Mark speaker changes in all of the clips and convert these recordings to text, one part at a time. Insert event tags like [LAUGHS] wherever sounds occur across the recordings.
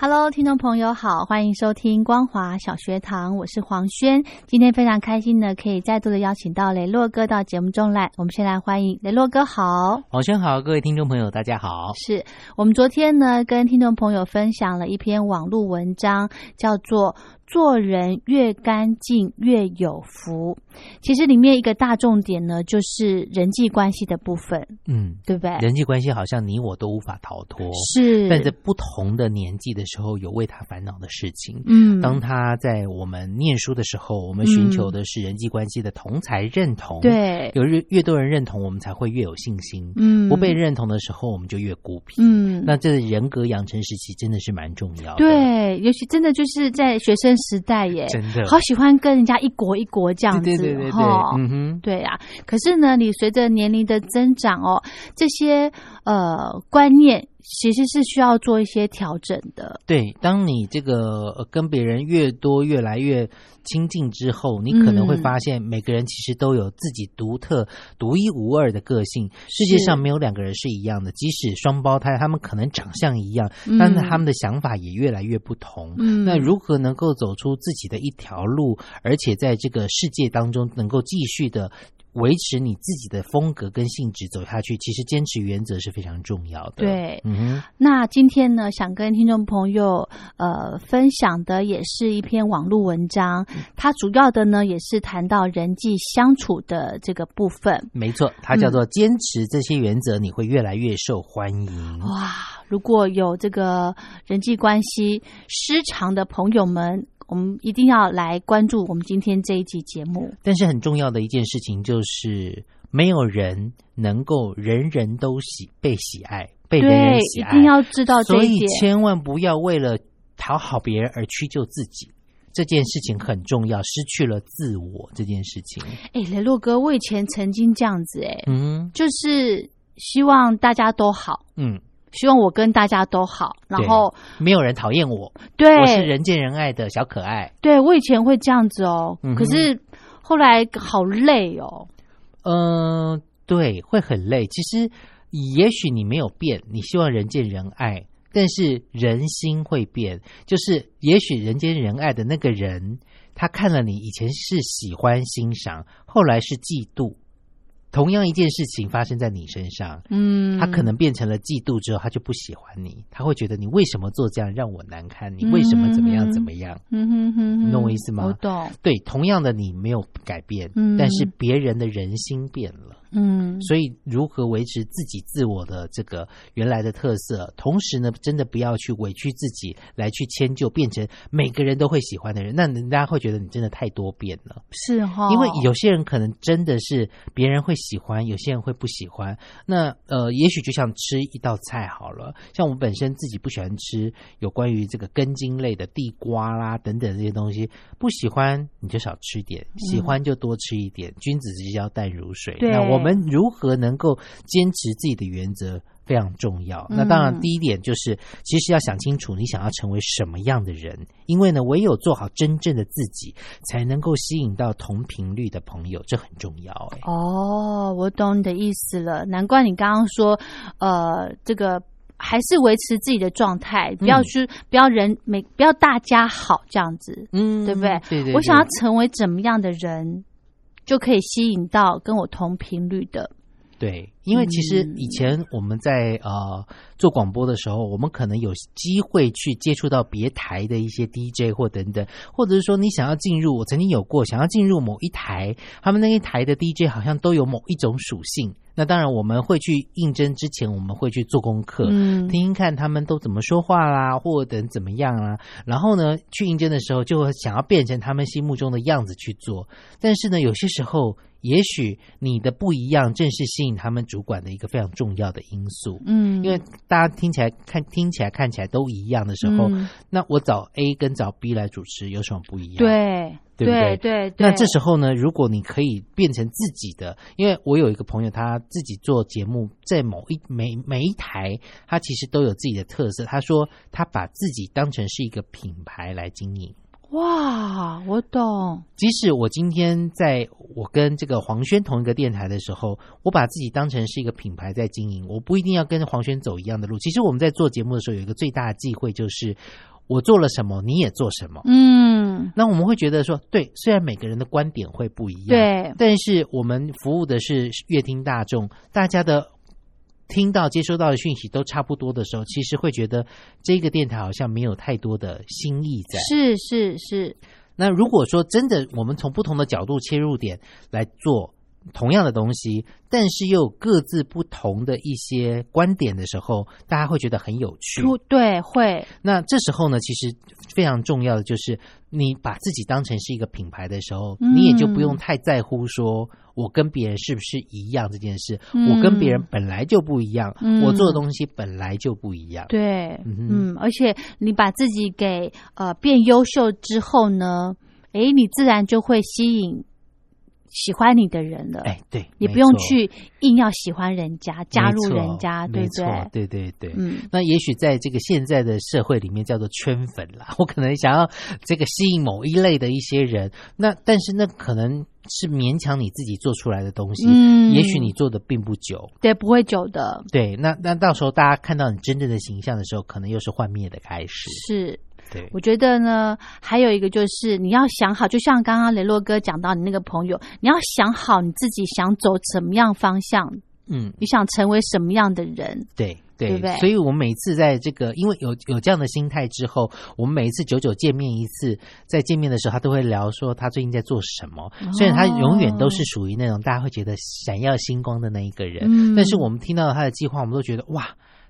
Speaker 1: Hello，听众朋友好，欢迎收听光华小学堂，我是黄轩。今天非常开心呢，可以再度的邀请到雷洛哥到节目中来。我们先来欢迎雷洛哥好，
Speaker 2: 黄轩好，各位听众朋友大家好。
Speaker 1: 是我们昨天呢跟听众朋友分享了一篇网络文章，叫做。做人越干净越有福，其实里面一个大重点呢，就是人际关系的部分，嗯，对不对？
Speaker 2: 人际关系好像你我都无法逃脱，
Speaker 1: 是。
Speaker 2: 但在不同的年纪的时候，有为他烦恼的事情。嗯，当他在我们念书的时候，我们寻求的是人际关系的同才认同，
Speaker 1: 对，
Speaker 2: 有越越多人认同，我们才会越有信心。嗯，不被认同的时候，我们就越孤僻。嗯，那这人格养成时期真的是蛮重要的，
Speaker 1: 对，尤其真的就是在学生。时代耶，
Speaker 2: 真的
Speaker 1: 好喜欢跟人家一国一国这样子，
Speaker 2: 对对对对，嗯哼，
Speaker 1: 对啊。可是呢，你随着年龄的增长哦，这些呃观念。其实是需要做一些调整的。
Speaker 2: 对，当你这个跟别人越多、越来越亲近之后，你可能会发现，每个人其实都有自己独特、独一无二的个性。世界上没有两个人是一样的，即使双胞胎，他们可能长相一样，但是他们的想法也越来越不同。嗯，那如何能够走出自己的一条路，而且在这个世界当中能够继续的？维持你自己的风格跟性质走下去，其实坚持原则是非常重要的。
Speaker 1: 对，嗯，那今天呢，想跟听众朋友呃分享的也是一篇网络文章，它主要的呢也是谈到人际相处的这个部分。
Speaker 2: 没错，它叫做坚持这些原则，你会越来越受欢迎。
Speaker 1: 哇，如果有这个人际关系失常的朋友们。我们一定要来关注我们今天这一集节目。
Speaker 2: 但是很重要的一件事情就是，没有人能够人人都喜被喜爱，被人人喜
Speaker 1: 爱。一定要知道这
Speaker 2: 一点，所以千万不要为了讨好别人而屈就自己。这件事情很重要，失去了自我这件事情。
Speaker 1: 哎，雷洛哥，我以前曾经这样子，哎，嗯，就是希望大家都好，嗯。希望我跟大家都好，然后
Speaker 2: 没有人讨厌我，
Speaker 1: 对，
Speaker 2: 我是人见人爱的小可爱。
Speaker 1: 对我以前会这样子哦，可是后来好累哦。
Speaker 2: 嗯，对，会很累。其实也许你没有变，你希望人见人爱，但是人心会变。就是也许人见人爱的那个人，他看了你以前是喜欢欣赏，后来是嫉妒。同样一件事情发生在你身上，嗯，他可能变成了嫉妒之后，他就不喜欢你，他会觉得你为什么做这样让我难堪？你为什么怎么样怎么样？嗯哼哼，你懂我意思吗？
Speaker 1: 我懂。
Speaker 2: 对，同样的你没有改变，但是别人的人心变了。嗯，所以如何维持自己自我的这个原来的特色，同时呢，真的不要去委屈自己来去迁就，变成每个人都会喜欢的人，那人家会觉得你真的太多变了。
Speaker 1: 是哈，
Speaker 2: 因为有些人可能真的是别人会喜欢，有些人会不喜欢。那呃，也许就像吃一道菜好了，像我本身自己不喜欢吃有关于这个根茎类的地瓜啦等等这些东西，不喜欢你就少吃点，喜欢就多吃一点。君子之交淡如水。那我。我们如何能够坚持自己的原则非常重要。那当然，第一点就是，其实要想清楚你想要成为什么样的人，因为呢，唯有做好真正的自己，才能够吸引到同频率的朋友，这很重要。哎，
Speaker 1: 哦，我懂你的意思了。难怪你刚刚说，呃，这个还是维持自己的状态，不要去，不要人每不要大家好这样子，嗯，对不对？
Speaker 2: 对对。
Speaker 1: 我想要成为怎么样的人？就可以吸引到跟我同频率的，
Speaker 2: 对。因为其实
Speaker 1: 嗯
Speaker 2: 以前我们在呃做广播的时候，我们可能有机会去接触到别台的一些 DJ 或等等，或者是说你想要进入，我曾经有过想要进入某一台，他们那一台的 DJ 好像都有某一种属性。那当然，我们会去应征之前，我们会去做功课，
Speaker 1: 嗯
Speaker 2: 听听看他们都怎么说话啦，或等怎么样啦。然后呢，去应征的时候就会想要变成他们心目中的样子去做。但是呢，有些时候，也许你的不一样，正是吸引他们主管的一个非常重要的因素。
Speaker 1: 嗯，
Speaker 2: 因为大家听起来看听起来看起来都一样的时候，
Speaker 1: 嗯
Speaker 2: 那我找 A 跟找 B 来主持有什么不一样？
Speaker 1: 对
Speaker 2: 对不对
Speaker 1: 对对，
Speaker 2: 那这时候呢，如果你可以变成自己的，因为我有一个朋友，他自己做节目，在某一每每一台，他其实都有自己的特色。他说他把自己当成是一个品牌来经营。
Speaker 1: 哇，我懂，
Speaker 2: 即使我今天在我跟这个黄轩同一个电台的时候，我把自己当成是一个品牌在经营，我不一定要跟黄轩走一样的路。其实我们在做节目的时候，有一个最大的忌讳就是，我做了什么，你也做什么。
Speaker 1: 嗯，
Speaker 2: 那我们会觉得说，对，虽然每个人的观点会不一样，
Speaker 1: 对，
Speaker 2: 但是我们服务的是乐听大众，大家的听到、接收到的讯息都差不多的时候，其实会觉得这个电台好像没有太多的新意在。
Speaker 1: 是是是，
Speaker 2: 那如果说真的，我们从不同的角度切入点来做同样的东西，但是又有各自不同的一些观点的时候，大家会觉得很有趣。
Speaker 1: 对会，
Speaker 2: 那这时候呢，其实非常重要的就是，你把自己当成是一个品牌的时候，
Speaker 1: 嗯
Speaker 2: 你也就不用太在乎说我跟别人是不是一样这件事。
Speaker 1: 嗯
Speaker 2: 我跟别人本来就不一样，
Speaker 1: 嗯
Speaker 2: 我做的东西本来就不一样。
Speaker 1: 对，
Speaker 2: 嗯
Speaker 1: 嗯，而且你把自己给呃变优秀之后呢，诶，你自然就会吸引喜欢你的人了。
Speaker 2: 哎，对，
Speaker 1: 也不用去硬要喜欢人家，加入人家，对不对？
Speaker 2: 对对对。
Speaker 1: 嗯，
Speaker 2: 那也许在这个现在的社会里面叫做圈粉啦，我可能想要这个吸引某一类的一些人，那但是那可能是勉强你自己做出来的东西，
Speaker 1: 嗯
Speaker 2: 也许你做的并不久，
Speaker 1: 对，不会久的，
Speaker 2: 对，那那到时候大家看到你真正的形象的时候，可能又是幻灭的开始。
Speaker 1: 是。
Speaker 2: 对，
Speaker 1: 我觉得呢，还有一个就是你要想好，就像刚刚雷洛哥讲到你那个朋友，你要想好你自己想走什么样方向，
Speaker 2: 嗯，
Speaker 1: 你想成为什么样的人。
Speaker 2: 对对
Speaker 1: 对不对
Speaker 2: 所以我们每次在这个，因为有有这样的心态之后，我们每一次久久见面一次，在见面的时候，他都会聊说他最近在做什么。虽然他永远都是属于那种大家会觉得闪耀星光的那一个人，
Speaker 1: 嗯
Speaker 2: 但是我们听到他的计划，我们都觉得哇。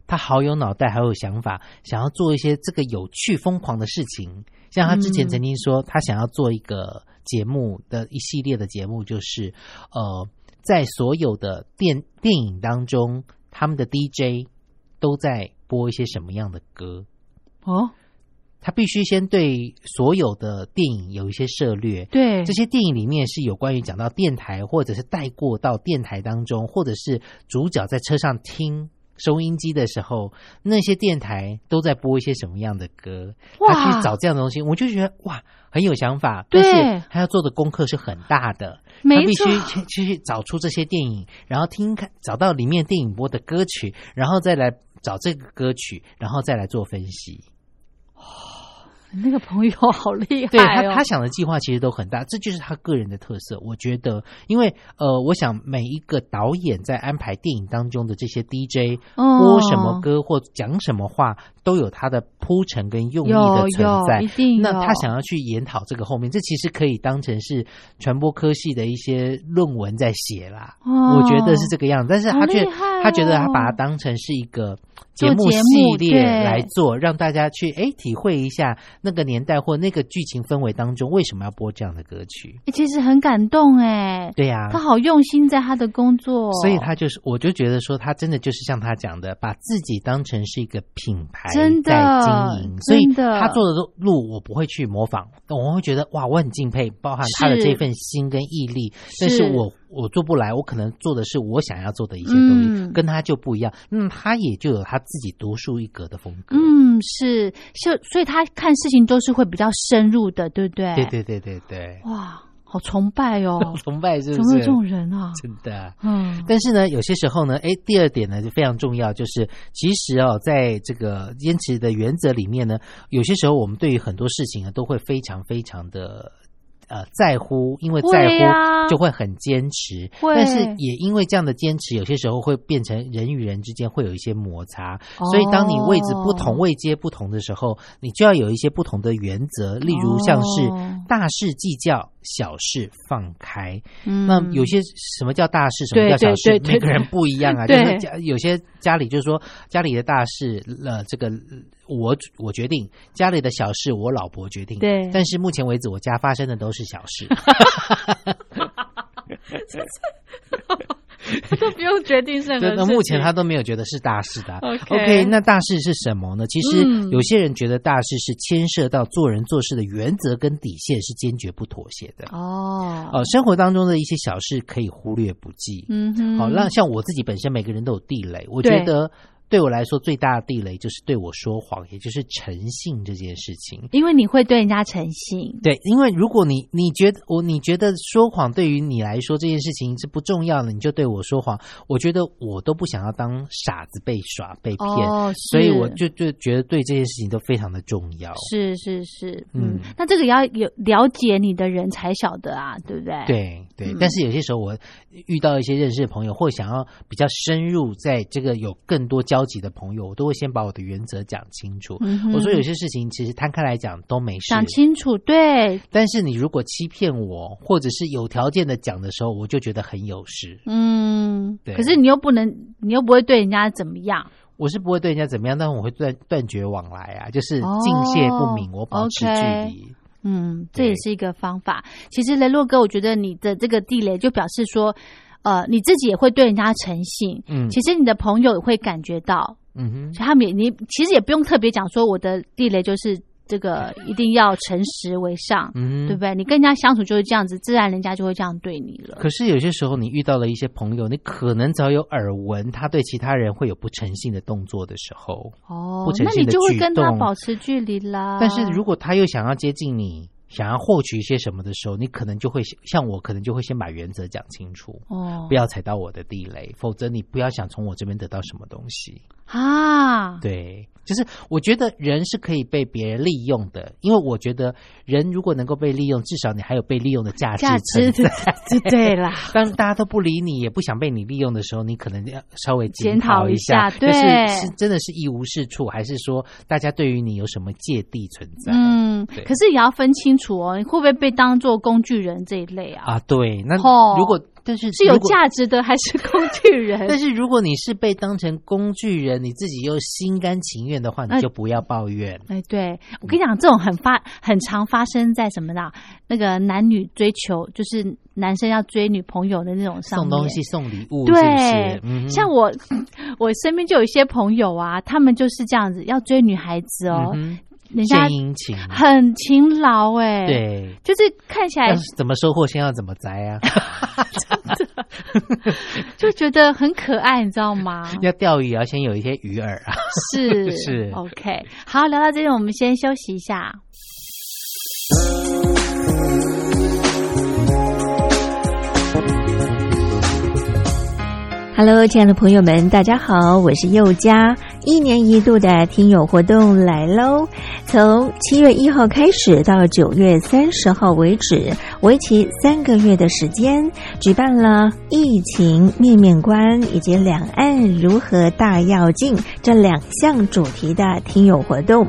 Speaker 2: 他好有脑袋，好有想法，想要做一些这个有趣、疯狂的事情。像他之前
Speaker 1: 嗯
Speaker 2: 曾经说，他想要做一个节目的一系列的节目，就是呃，在所有的电电影当中，他们的 DJ 都在播一些什么样的歌。
Speaker 1: 哦，
Speaker 2: 他必须先对所有的电影有一些涉略，
Speaker 1: 对，
Speaker 2: 这些电影里面是有关于讲到电台，或者是带过到电台当中，或者是主角在车上听收音机的时候，那些电台都在播一些什么样的歌，
Speaker 1: 哇。
Speaker 2: 他去找这样的东西，我就觉得哇，很有想法，
Speaker 1: 对。
Speaker 2: 但是他要做的功课是很大的，他必须去去去找出这些电影，然后听看找到里面电影播的歌曲，然后再来找这个歌曲，然后再来做分析。
Speaker 1: 你那个朋友好厉害哦，
Speaker 2: 他，他想的计划其实都很大，这就是他个人的特色。我觉得，因为呃，我想每一个导演在安排电影当中的这些 DJ
Speaker 1: 哦
Speaker 2: 播什么歌或讲什么话，都有他的铺陈跟用意的存在
Speaker 1: 一。定
Speaker 2: 那他想要去研讨这个后面，这其实可以当成是传播科系的一些论文在写啦。
Speaker 1: 哦
Speaker 2: 我觉得是这个样子，但是他却、他觉得他
Speaker 1: 哦
Speaker 2: 把它当成是一个节目系列来做，让大家去哎体会一下那个年代或那个剧情氛围当中为什么要播这样的歌曲。
Speaker 1: 欸其实很感动哎，
Speaker 2: 对呀、
Speaker 1: 他好用心在他的工作，
Speaker 2: 所以他就是，我就觉得说，他真的就是像他讲的，把自己当成是一个品牌
Speaker 1: 真的
Speaker 2: 在经营，所以他做的路我不会去模仿，我会觉得哇，我很敬佩，包含他的这份心跟毅力，但是
Speaker 1: 是
Speaker 2: 我我做不来，我可能做的是我想要做的一些东西，
Speaker 1: 嗯。
Speaker 2: 跟他就不一样，那他也就有他自己独树一格的风格。
Speaker 1: 嗯是，就所以他看事情都是会比较深入的，对不对？
Speaker 2: 对对对对对，
Speaker 1: 哇，好崇拜哦，[LAUGHS]
Speaker 2: 崇拜是
Speaker 1: 怎
Speaker 2: 不是？
Speaker 1: 么有这种人啊？
Speaker 2: 真的。
Speaker 1: 嗯，
Speaker 2: 但是呢，有些时候呢，哎，第二点呢就非常重要，就是其实哦，在这个坚持的原则里面呢，有些时候我们对于很多事情啊，都会非常非常的呃在乎，因为在乎
Speaker 1: 啊
Speaker 2: 就会很坚持，
Speaker 1: 会。
Speaker 2: 但是也因为这样的坚持，有些时候会变成人与人之间会有一些摩擦。所以当你位置不同、
Speaker 1: 哦
Speaker 2: 位阶不同的时候，你就要有一些不同的原则，例如像是
Speaker 1: 哦。
Speaker 2: 大事计较，小事放开。
Speaker 1: 嗯。
Speaker 2: 那有些什么叫大事，什么叫小事？
Speaker 1: 对，对对
Speaker 2: 每个人不一样啊。[LAUGHS] 就
Speaker 1: 对。
Speaker 2: 是家有些家里就是说家里的大事，呃，这个我我决定；家里的小事，我老婆决定。
Speaker 1: 对
Speaker 2: 但是目前为止，我家发生的都是小事。[LAUGHS]
Speaker 1: 都不用决定任何
Speaker 2: 那目前
Speaker 1: 情
Speaker 2: 他都没有觉得是大事的啊、
Speaker 1: OK
Speaker 2: OK，那大事是什么呢？其实
Speaker 1: 嗯
Speaker 2: 有些人觉得大事是牵涉到做人做事的原则跟底线，是坚决不妥协的。
Speaker 1: 哦，
Speaker 2: 哦，生活当中的一些小事可以忽略不计。
Speaker 1: 嗯哼，
Speaker 2: 好，那像我自己本身，每个人都有地雷。我觉
Speaker 1: 对
Speaker 2: 得对我来说最大的地雷就是对我说谎，也就是诚信这件事情。
Speaker 1: 因为你会对人家诚信，
Speaker 2: 对，因为如果你你觉得我你觉得说谎对于你来说这件事情是不重要的，你就对我说谎，我觉得我都不想要当傻子被耍被骗，
Speaker 1: 哦，
Speaker 2: 所以我就就觉得对这件事情都非常的重要。
Speaker 1: 是是是，嗯
Speaker 2: 嗯，
Speaker 1: 那这个要有了解你的人才晓得啊，对不对？，
Speaker 2: 对对，
Speaker 1: 嗯
Speaker 2: 但是有些时候我遇到一些认识的朋友，或想要比较深入，在这个有更多交集的朋友，我都会先把我的原则讲清楚。
Speaker 1: 嗯
Speaker 2: 我说有些事情其实摊开来讲都没事，
Speaker 1: 讲清楚，对，
Speaker 2: 但是你如果欺骗我，或者是有条件的讲的时候，我就觉得很有事。
Speaker 1: 嗯，
Speaker 2: 对
Speaker 1: 可是你又不能，你又不会对人家怎么样，
Speaker 2: 我是不会对人家怎么样，但我会断断绝往来啊，就是敬谢不敏，
Speaker 1: 哦
Speaker 2: 我保持距离。
Speaker 1: 嗯，这也是一个方法。其实雷洛哥，我觉得你的这个地雷就表示说，呃，你自己也会对人家诚信。
Speaker 2: 嗯
Speaker 1: 其实你的朋友也会感觉到，
Speaker 2: 嗯哼，
Speaker 1: 所以他们也你其实也不用特别讲说我的地雷就是这个一定要诚实为上，
Speaker 2: 嗯
Speaker 1: 对不对？你跟人家相处就是这样子，自然人家就会这样对你了。
Speaker 2: 可是有些时候，你遇到了一些朋友，你可能早有耳闻，他对其他人会有不诚信的动作的时候，
Speaker 1: 哦
Speaker 2: 不，诚
Speaker 1: 那你
Speaker 2: 信的举
Speaker 1: 就会跟他
Speaker 2: 动
Speaker 1: 保持距离啦。
Speaker 2: 但是如果他又想要接近你，想要获取一些什么的时候，你可能就会像我，可能就会先把原则讲清楚，
Speaker 1: 哦
Speaker 2: 不要踩到我的地雷，否则你不要想从我这边得到什么东西。
Speaker 1: 啊，
Speaker 2: 对，就是我觉得人是可以被别人利用的，因为我觉得人如果能够被利用，至少你还有被利用的价值存在。
Speaker 1: 对对啦。[LAUGHS]
Speaker 2: 当大家都不理你，也不想被你利用的时候，你可能要稍微
Speaker 1: 检
Speaker 2: 讨
Speaker 1: 讨一
Speaker 2: 下，
Speaker 1: 下
Speaker 2: 就是
Speaker 1: 对
Speaker 2: 是真的是一无是处，还是说大家对于你有什么芥蒂存在？
Speaker 1: 嗯，可是也要分清楚哦，你会不会被当做工具人这一类啊？
Speaker 2: 啊，对，那
Speaker 1: 哦
Speaker 2: 如果但是
Speaker 1: 是有价值的还是工具人？[LAUGHS]
Speaker 2: 但是如果你是被当成工具人，你自己又心甘情愿的话，
Speaker 1: 哎
Speaker 2: 你就不要抱怨。
Speaker 1: 哎，对我跟你讲，这种很发很常发生在什么呢？那个男女追求，就是男生要追女朋友的那种上面。
Speaker 2: 送东西、送礼物，
Speaker 1: 对像我，[LAUGHS] 我身边就有一些朋友啊，他们就是这样子，要追女孩子哦，人家
Speaker 2: 献殷勤，
Speaker 1: 很勤劳哎、，
Speaker 2: 对，
Speaker 1: 就是看起来
Speaker 2: 怎么收获，先要怎么摘啊？[LAUGHS]
Speaker 1: 就觉得很可爱，你知道吗？[LAUGHS]
Speaker 2: 要钓鱼也要先有一些鱼饵啊。
Speaker 1: 是 [LAUGHS]
Speaker 2: 是
Speaker 1: OK，好，聊到这里，我们先休息一下。
Speaker 3: Hello，亲爱的朋友们，大家好，我是佑佳。一年一度的听友活动来喽！从七月一号开始到九月三十号为止，为期三个月的时间，举办了疫情面面观以及两岸如何大要进这两项主题的听友活动。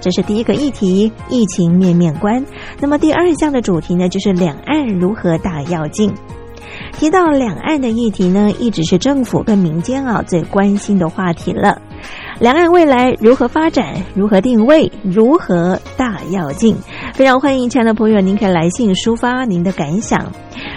Speaker 3: 这是第一个议题，疫情面面观。那么第二项的主题呢，就是两岸如何大跃进。提到两岸的议题呢，一直是政府跟民间啊最关心的话题了。两岸未来如何发展，如何定位，如何大跃进？非常欢迎亲爱的朋友，您可以来信抒发您的感想。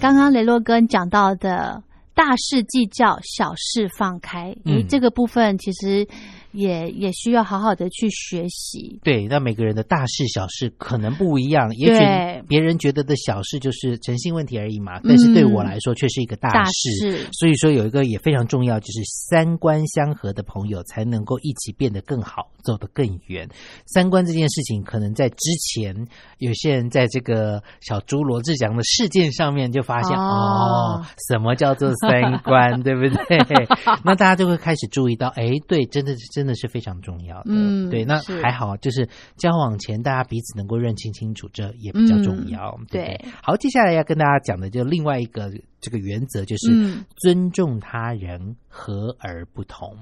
Speaker 1: 刚刚雷洛哥讲到的大事计较，小事放开，嗯，这个部分其实。也也需要好好的去学习。
Speaker 2: 对，那每个人的大事小事可能不一样，也许别人觉得的小事就是诚信问题而已嘛，但是对我来说却是一个大事。所以说有一个也非常重要，就是三观相合的朋友才能够一起变得更好，走得更远。三观这件事情，可能在之前有些人在这个小猪罗志祥的事件上面就发现哦，什么叫做三观，对不对？[LAUGHS] 那大家就会开始注意到，哎，对，真的是。真的是非常重要的，嗯，对，那还好，就是交往前大家彼此能够认清清楚，这也比较重要，对。好，接下来要跟大家讲的就另外一个这个原则，就是尊重他人，和而不同。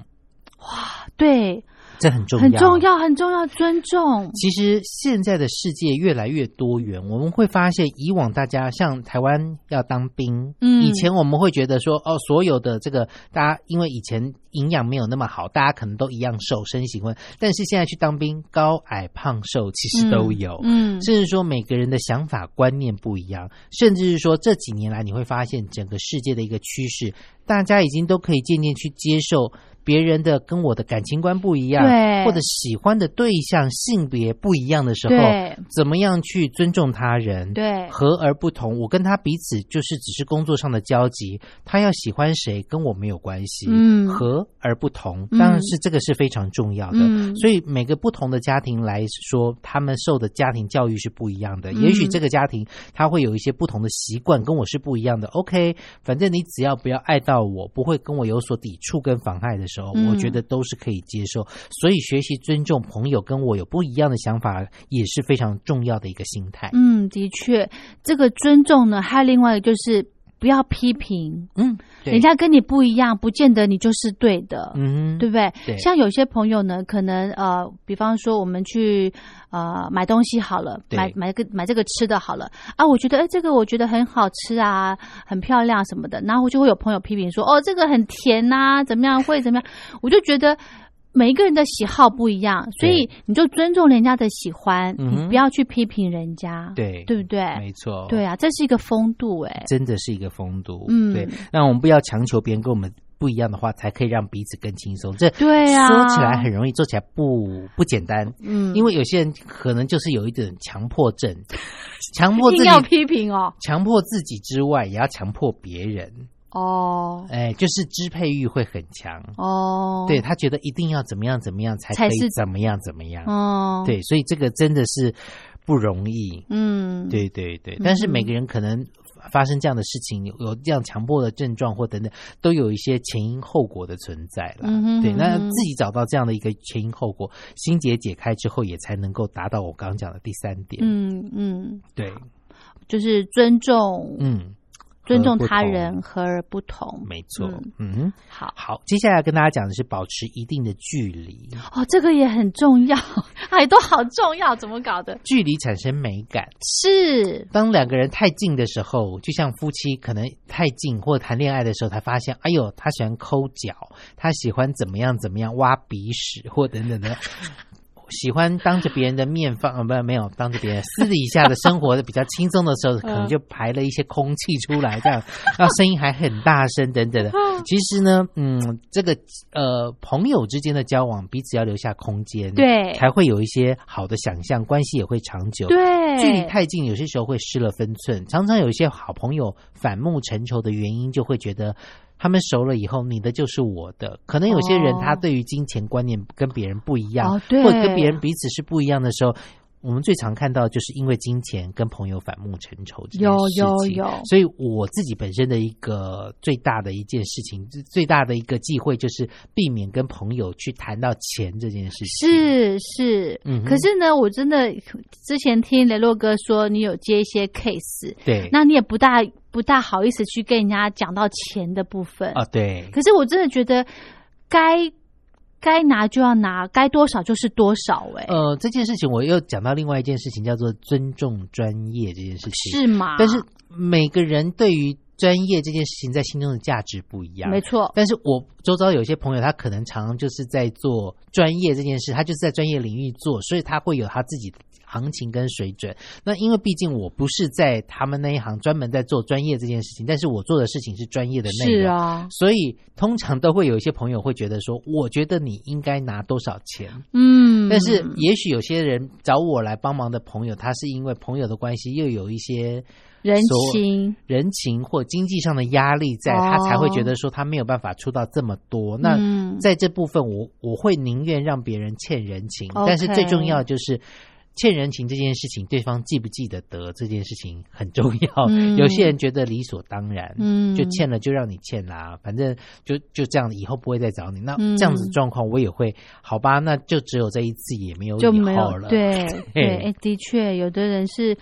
Speaker 1: 哇，对。
Speaker 2: 这很重要，
Speaker 1: 很重要，很重要。尊重。
Speaker 2: 其实现在的世界越来越多元，我们会发现，以往大家像台湾要当兵，嗯，以前我们会觉得说，哦，所有的这个大家，因为以前营养没有那么好，大家可能都一样瘦身形温。但是现在去当兵，高矮胖瘦其实都有，嗯，甚至说每个人的想法观念不一样，甚至是说这几年来你会发现整个世界的一个趋势，大家已经都可以渐渐去接受。别人的跟我的感情观不一样，对或者喜欢的对象性别不一样的时候，怎么样去尊重他人？
Speaker 1: 对，
Speaker 2: 和而不同。我跟他彼此就是只是工作上的交集，他要喜欢谁跟我没有关系。嗯，和而不同，当然是这个是非常重要的。嗯所以每个不同的家庭来说，他们受的家庭教育是不一样的。也许这个家庭他会有一些不同的习惯，跟我是不一样的。OK，反正你只要不要爱到我，不会跟我有所抵触跟妨碍的。时候，我觉得都是可以接受，所以学习尊重朋友跟我有不一样的想法也是非常重要的一个心态。
Speaker 1: 嗯，的确，这个尊重呢，还有另外一个就是不要批评。嗯，人家跟你不一样，不见得你就是对的。嗯，对不对？像有些朋友呢，可能呃，比方说我们去。呃，买东西好了，买买个买这个吃的好了啊！我觉得，哎，这个我觉得很好吃啊，很漂亮什么的。然后就会有朋友批评说，哦，这个很甜呐，怎么样？会怎么样？[LAUGHS] 我就觉得每一个人的喜好不一样，所以你就尊重人家的喜欢，你不要去批评人家，
Speaker 2: 对
Speaker 1: 对不对？
Speaker 2: 没错，
Speaker 1: 对啊，这是一个风度，哎，
Speaker 2: 真的是一个风度。嗯，对，那我们不要强求别人跟我们。不一样的话，才可以让彼此更轻松。这
Speaker 1: 对啊，
Speaker 2: 说起来很容易，做起来不不简单。嗯，因为有些人可能就是有一点强迫症，强迫自己 [LAUGHS]
Speaker 1: 要批评哦，
Speaker 2: 强迫自己之外，也要强迫别人。哦，哎，就是支配欲会很强。哦，对他觉得一定要怎么样怎么样才可以怎么样怎么样。哦，对，所以这个真的是不容易。嗯，对对对，但是每个人可能。发生这样的事情，有有这样强迫的症状或等等，都有一些前因后果的存在了。对，那自己找到这样的一个前因后果，心结解开之后，也才能够达到我刚刚讲的第三点。嗯嗯，对，
Speaker 1: 就是尊重。嗯。尊重他人和而不同。
Speaker 2: 没错
Speaker 1: 嗯，
Speaker 2: 嗯，
Speaker 1: 好
Speaker 2: 好，接下来跟大家讲的是保持一定的距离，
Speaker 1: 哦，这个也很重要，[LAUGHS] 哎，都好重要，怎么搞的？
Speaker 2: 距离产生美感。
Speaker 1: 是
Speaker 2: 当两个人太近的时候，就像夫妻可能太近或谈恋爱的时候，才发现，哎呦，他喜欢抠脚，他喜欢怎么样怎么样挖鼻屎或等等的。[LAUGHS] 喜欢当着别人的面放，[LAUGHS] 呃，不，没有当着别人私底下的生活的比较轻松的时候，可能就排了一些空气出来，这样，[LAUGHS] 然后声音还很大声等等的。[LAUGHS] 其实呢，嗯，这个呃，朋友之间的交往，彼此要留下空间，
Speaker 1: 对
Speaker 2: 才会有一些好的想象，关系也会长久。
Speaker 1: 对，
Speaker 2: 距离太近，有些时候会失了分寸。常常有一些好朋友反目成仇的原因，就会觉得他们熟了以后，你的就是我的。可能有些人
Speaker 1: 哦
Speaker 2: 他对于金钱观念跟别人不一样，或者跟别人彼此是不一样的时候。我们最常看到，就是因为金钱跟朋友反目成仇这件
Speaker 1: 有
Speaker 2: 事情。
Speaker 1: 有有
Speaker 2: 所以我自己本身的一个最大的一件事情，最大的一个忌讳，就是避免跟朋友去谈到钱这件事情。
Speaker 1: 是是，
Speaker 2: 嗯
Speaker 1: 可是呢，我真的之前听雷洛哥说你有接一些 case，
Speaker 2: 对，
Speaker 1: 那你也不大不大好意思去跟人家讲到钱的部分
Speaker 2: 啊，对，
Speaker 1: 可是我真的觉得该该拿就要拿，该多少就是多少、欸，哎、
Speaker 2: 呃，这件事情我又讲到另外一件事情，叫做尊重专业这件事情。
Speaker 1: 是吗？
Speaker 2: 但是每个人对于专业这件事情在心中的价值不一样。
Speaker 1: 没错，
Speaker 2: 但是我周遭有些朋友，他可能常常就是在做专业这件事，他就是在专业领域做，所以他会有他自己的行情跟水准。那因为毕竟我不是在他们那一行专门在做专业这件事情，但是我做的事情是专业的内容。
Speaker 1: 是啊，
Speaker 2: 所以通常都会有一些朋友会觉得说，我觉得你应该拿多少钱，
Speaker 1: 嗯，
Speaker 2: 但是也许有些人找我来帮忙的朋友，他是因为朋友的关系，又有一些
Speaker 1: 人情
Speaker 2: 人情或经济上的压力在，
Speaker 1: 哦
Speaker 2: 他才会觉得说他没有办法出到这么多。那
Speaker 1: 嗯
Speaker 2: 在这部分我，我会宁愿让别人欠人情但是最重要就是。欠人情这件事情，对方记不记得得这件事情很重要。
Speaker 1: 嗯
Speaker 2: 有些人觉得理所当然，
Speaker 1: 嗯
Speaker 2: 就欠了就让你欠啦，反正就就这样，以后不会再找你。那
Speaker 1: 嗯
Speaker 2: 这样子状况，我也会好吧，那就只有这一次，也没有
Speaker 1: 就没有
Speaker 2: 以后了。
Speaker 1: 对 [LAUGHS] 对，的确，有的人是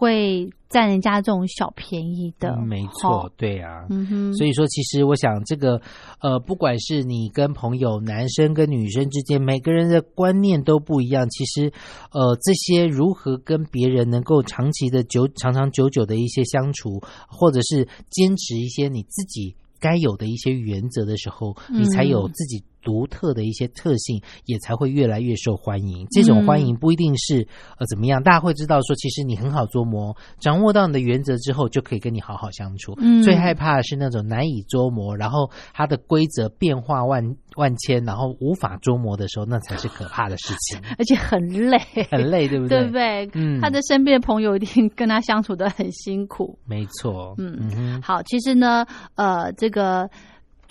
Speaker 1: 会占人家这种小便宜的，
Speaker 2: 嗯没错
Speaker 1: 齁，
Speaker 2: 对啊。
Speaker 1: 嗯哼，
Speaker 2: 所以说，其实我想，这个呃，不管是你跟朋友，男生跟女生之间，每个人的观念都不一样。其实，呃，这些如何跟别人能够长期的久、长长久久的一些相处，或者是坚持一些你自己该有的一些原则的时候，你才有
Speaker 1: 嗯
Speaker 2: 自己独特的一些特性，也才会越来越受欢迎。这种欢迎不一定是呃怎么样，大家会知道说，其实你很好捉摸，掌握到你的原则之后，就可以跟你好好相处。
Speaker 1: 嗯。
Speaker 2: 最害怕的是那种难以捉摸，然后它的规则变化万万千，然后无法捉摸的时候，那才是可怕的事情，[LAUGHS]
Speaker 1: 而且很累，
Speaker 2: 很累，对不
Speaker 1: 对？对不对？
Speaker 2: 嗯。
Speaker 1: 他的身边的朋友一定跟他相处的很辛苦。
Speaker 2: 没错，
Speaker 1: 嗯。
Speaker 2: 嗯，
Speaker 1: 好，其实呢，呃，这个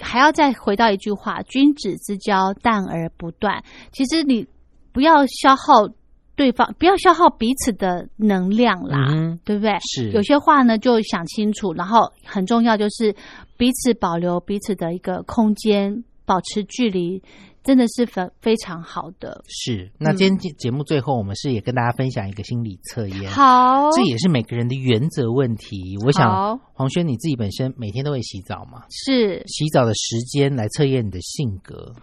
Speaker 1: 还要再回到一句话：君子之交淡而不断。其实你不要消耗对方，不要消耗彼此的能量啦，
Speaker 2: 嗯
Speaker 1: 对不对？
Speaker 2: 是
Speaker 1: 有些话呢就想清楚，然后很重要就是彼此保留彼此的一个空间，保持距离，真的是非非常好的。
Speaker 2: 是。那今天节节目最后，我们是也跟大家分享一个心理测验，
Speaker 1: 好，
Speaker 2: 这也是每个人的原则问题。我想，黄轩你自己本身每天都会洗澡嘛？
Speaker 1: 是
Speaker 2: 洗澡的时间来测验你的性格。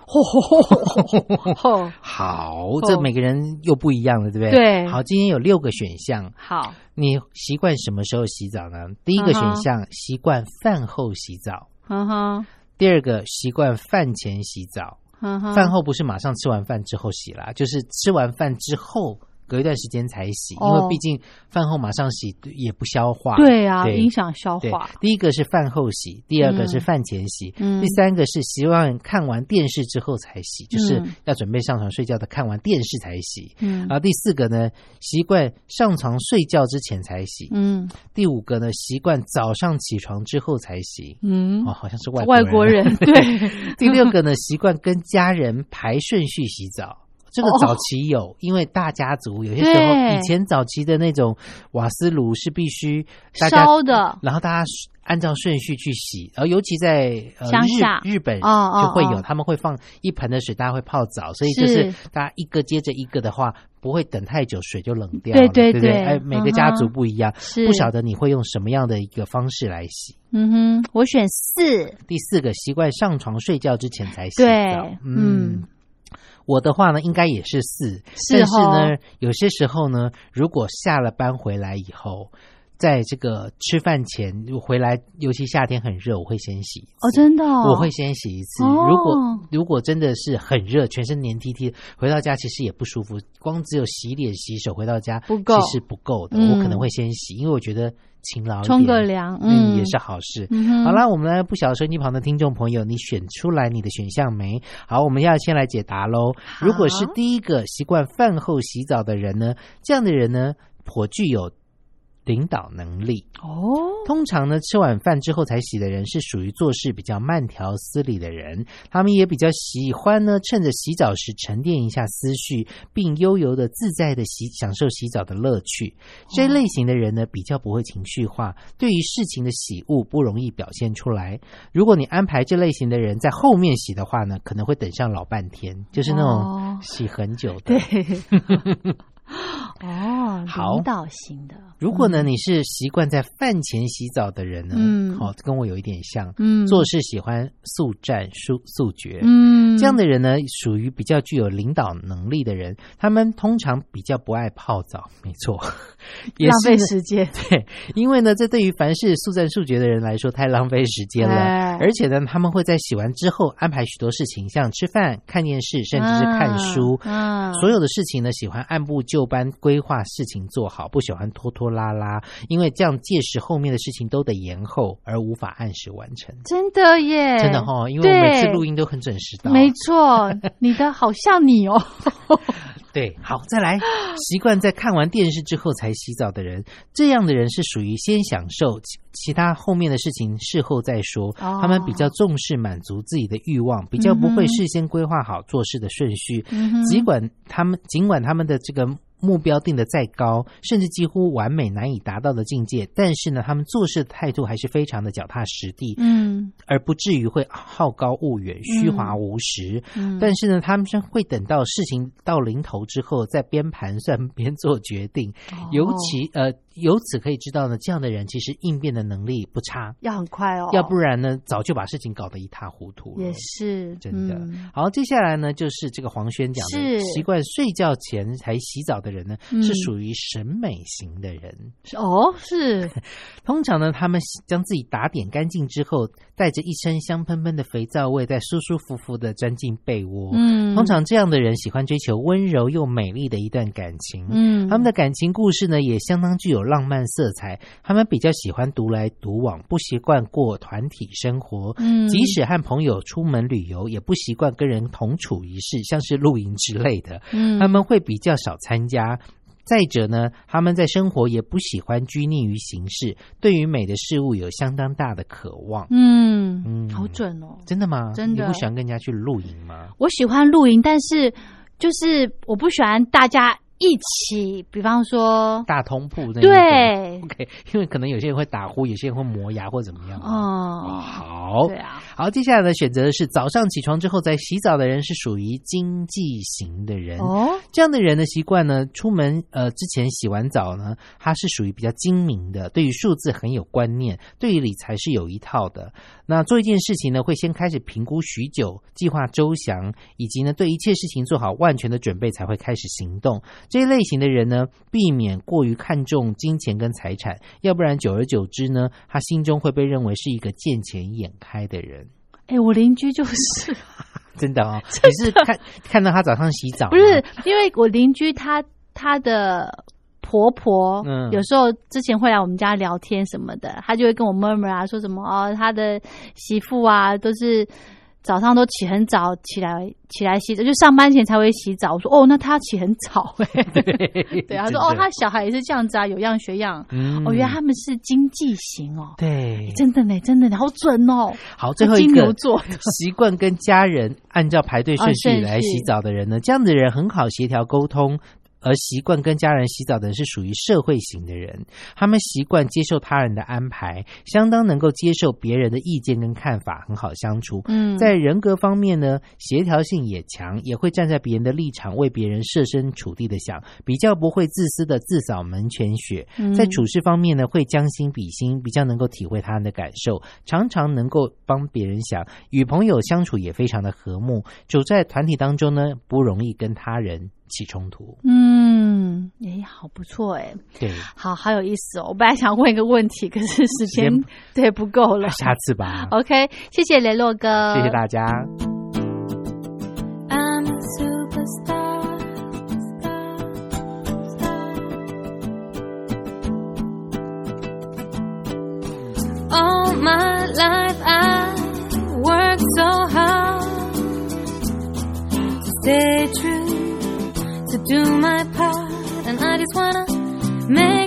Speaker 1: 哦，
Speaker 2: 好，这每个人又不一样了，对不对？
Speaker 1: 对
Speaker 2: 好，今天有六个选项，
Speaker 1: 好，
Speaker 2: 你习惯什么时候洗澡呢？第一个选项习惯饭后洗澡，
Speaker 1: 嗯哼，
Speaker 2: 第二个习惯饭前洗澡。饭后不是马上吃完饭之后洗啦，就是吃完饭之后隔一段时间才洗，因
Speaker 1: 哦
Speaker 2: 为毕竟饭后马上洗也不消化。
Speaker 1: 对啊，
Speaker 2: 对。
Speaker 1: 影响消
Speaker 2: 对
Speaker 1: 化。，
Speaker 2: 第一个是饭后洗，第二个是
Speaker 1: 嗯。
Speaker 2: 饭前洗，
Speaker 1: 嗯。
Speaker 2: 第三个是希望看完电视之后才洗，就是
Speaker 1: 嗯。
Speaker 2: 要准备上床睡觉的，看完电视才洗。
Speaker 1: 嗯。
Speaker 2: 然后第四个呢，习惯上床睡觉之前才洗；
Speaker 1: 嗯。
Speaker 2: 第五个呢，习惯早上起床之后才洗。
Speaker 1: 嗯。
Speaker 2: 哦，，好像是外
Speaker 1: 外国人对，[LAUGHS]
Speaker 2: 第六个呢，习惯跟家人排顺序洗澡。这个
Speaker 1: 哦。
Speaker 2: 早期有，因为大家族有些时候以前早期的那种瓦斯炉是必须
Speaker 1: 烧的。
Speaker 2: 然后大家按照顺序去洗，而尤其在呃日日本就会有，
Speaker 1: 哦
Speaker 2: 他们会放一盆的水，大家会泡澡，所以就是。
Speaker 1: 是
Speaker 2: 大家一个接着一个的话，不会等太久，水就冷掉
Speaker 1: 对
Speaker 2: 了，对不
Speaker 1: 对？对。
Speaker 2: 哎，每个家族不一样，
Speaker 1: 是。
Speaker 2: 不晓得你会用什么样的一个方式来洗。
Speaker 1: 嗯哼，我选四，
Speaker 2: 第四个，习惯上床睡觉之前才洗
Speaker 1: 对
Speaker 2: 澡。
Speaker 1: 嗯
Speaker 2: 我的话呢，应该也是四，
Speaker 1: 是
Speaker 2: 但是呢
Speaker 1: 哦，
Speaker 2: 有些时候呢，如果下了班回来以后，在这个吃饭前回来，尤其夏天很热，我会先洗一次。
Speaker 1: 哦，真的、哦，
Speaker 2: 我会先洗一次。
Speaker 1: 哦
Speaker 2: 如果如果真的是很热，全身黏 T T，回到家其实也不舒服，光只有洗脸洗手回到家
Speaker 1: 不够
Speaker 2: 其实不够的。
Speaker 1: 嗯
Speaker 2: 我可能会先洗，因为我觉得勤劳
Speaker 1: 冲个凉
Speaker 2: 嗯，
Speaker 1: 嗯
Speaker 2: 也是好事。
Speaker 1: 嗯
Speaker 2: 好啦，我们来不晓得收音机旁的听众朋友，你选出来你的选项没？好，我们要先来解答喽。如果是第一个习惯饭后洗澡的人呢，这样的人呢，颇具有领导能力。
Speaker 1: 哦，
Speaker 2: 通常呢，吃晚饭之后才洗的人是属于做事比较慢条斯理的人，他们也比较喜欢呢，趁着洗澡时沉淀一下思绪，并悠游的自在的洗享受洗澡的乐趣。这类型的人呢，比较不会情绪化，对于事情的喜恶不容易表现出来。如果你安排这类型的人在后面洗的话呢，可能会等上老半天，就是那
Speaker 1: 哦
Speaker 2: 种洗很久的。
Speaker 1: 对，[GASPS] 哦，
Speaker 2: 好。
Speaker 1: 领导型的，
Speaker 2: 如果呢，你是习惯在饭前洗澡的人呢，
Speaker 1: 嗯。
Speaker 2: 好、跟我有一点像，
Speaker 1: 嗯。
Speaker 2: 做事喜欢速战速速决，
Speaker 1: 嗯，
Speaker 2: 这样的人呢，属于比较具有领导能力的人，他们通常比较不爱泡澡，没错，也 [LAUGHS]
Speaker 1: 浪费时间，[LAUGHS]
Speaker 2: 对，因为呢，这对于凡事速战速决的人来说太浪费时间了，
Speaker 1: 哎
Speaker 2: 而且呢，他们会在洗完之后安排许多事情，像吃饭、看电视，甚至是看书。
Speaker 1: 嗯，
Speaker 2: 所有的事情呢，喜欢按部就班规划事情做好，不喜欢拖拖拉拉，因为这样届时后面的事情都得延后，而无法按时完成。
Speaker 1: 真的耶，
Speaker 2: 真的哈、因为我每次录音都很准时到。
Speaker 1: 没错，你的好像你哦，[LAUGHS]
Speaker 2: 对，好，再来。[GASPS] 习惯在看完电视之后才洗澡的人，这样的人是属于先享受其其他后面的事情事后再说。
Speaker 1: 哦
Speaker 2: 他们比较重视满足自己的欲望，比较不会事先规划好做事的顺序。
Speaker 1: 嗯
Speaker 2: 尽管他们尽管他们的这个目标定得再高，甚至几乎完美难以达到的境界，但是呢，他们做事的态度还是非常的脚踏实地，
Speaker 1: 嗯
Speaker 2: 而不至于会好高骛远、虚华无实。
Speaker 1: 嗯，
Speaker 2: 但是呢，他们是会等到事情到临头之后，再边盘算 [LAUGHS] 边做决定。
Speaker 1: 哦
Speaker 2: 尤其呃，由此可以知道呢，这样的人其实应变的能力不差，
Speaker 1: 要很快哦，
Speaker 2: 要不然呢，早就把事情搞得一塌糊涂了。
Speaker 1: 也是
Speaker 2: 真的、
Speaker 1: 嗯。
Speaker 2: 好，接下来呢，就是这个黄轩讲的，
Speaker 1: 是
Speaker 2: 习惯睡觉前才洗澡的人呢，
Speaker 1: 嗯。
Speaker 2: 是属于审美型的人。
Speaker 1: 哦，是。[LAUGHS]
Speaker 2: 通常呢，他们将自己打点干净之后，带着一身香喷喷的肥皂味，再舒舒服服的钻进被窝。
Speaker 1: 嗯，
Speaker 2: 通常这样的人喜欢追求温柔又美丽的一段感情。
Speaker 1: 嗯，
Speaker 2: 他们的感情故事呢，也相当具有浪漫色彩。他们比较喜欢独来独往，不习惯过团体生活。
Speaker 1: 嗯
Speaker 2: 即使和朋友出门旅游，也不习惯跟人同处一室，像是露营之类的。
Speaker 1: 嗯
Speaker 2: 他们会比较少参加。再者呢，他们在生活也不喜欢拘泥于形式，对于美的事物有相当大的渴望。
Speaker 1: 嗯
Speaker 2: 嗯
Speaker 1: 好准哦。
Speaker 2: 真的吗？
Speaker 1: 真的
Speaker 2: 你不喜欢跟人家去露营吗？
Speaker 1: 我喜欢露营，但是就是我不喜欢大家一起，比方说，
Speaker 2: 大通铺那
Speaker 1: 对
Speaker 2: ，OK，因为可能有些人会打呼，有些人会磨牙或怎么样。
Speaker 1: 哦，
Speaker 2: 好
Speaker 1: 对，啊，
Speaker 2: 好，接下来的，选择的是早上起床之后再洗澡的人，是属于经济型的人。
Speaker 1: 哦，
Speaker 2: 这样的人的习惯呢，出门呃之前洗完澡呢，他是属于比较精明的，对于数字很有观念，对于理财是有一套的。那做一件事情呢，会先开始评估许久，计划周详，以及呢对一切事情做好万全的准备，才会开始行动。这一类型的人呢，避免过于看重金钱跟财产，要不然久而久之呢，他心中会被认为是一个见钱眼开的人。
Speaker 1: 哎，我邻居就是，[LAUGHS]
Speaker 2: 真的哦，你是看看到他早上洗澡？
Speaker 1: 不是因为我邻居他他的。婆婆，
Speaker 2: 嗯
Speaker 1: 有时候之前会来我们家聊天什么的，他就会跟我 murmur 啊，说什么哦，他的媳妇啊都是早上都起很早起来起来洗澡，就上班前才会洗澡。我说哦，那他起很早哎、
Speaker 2: 对 [LAUGHS]
Speaker 1: 对，她说哦，他小孩也是这样子啊，有样学样。
Speaker 2: 嗯
Speaker 1: 哦，原来他们是经济型哦，
Speaker 2: 对，
Speaker 1: 真的呢，真的呢，好准哦。
Speaker 2: 好，最后一个
Speaker 1: 金牛座 [LAUGHS]
Speaker 2: 习惯跟家人按照排队顺序来洗澡的人呢，这样的人很好协调沟通。而习惯跟家人洗澡的人是属于社会型的人，他们习惯接受他人的安排，相当能够接受别人的意见跟看法，很好相处。
Speaker 1: 嗯，
Speaker 2: 在人格方面呢，协调性也强，也会站在别人的立场为别人设身处地的想，比较不会自私的自扫门前雪。
Speaker 1: 嗯
Speaker 2: 在处事方面呢，会将心比心，比较能够体会他人的感受，常常能够帮别人想，与朋友相处也非常的和睦。走在团体当中呢，不容易跟他人起冲突。
Speaker 1: 嗯，哎，好不错哎，
Speaker 2: 对，
Speaker 1: 好好有意思哦。我本来想问一个问题，可是时间
Speaker 2: 时间
Speaker 1: 对不够了。
Speaker 2: 下次吧。
Speaker 1: OK，谢谢雷洛哥，
Speaker 2: 谢谢大家。
Speaker 4: Do my part, and I just wanna make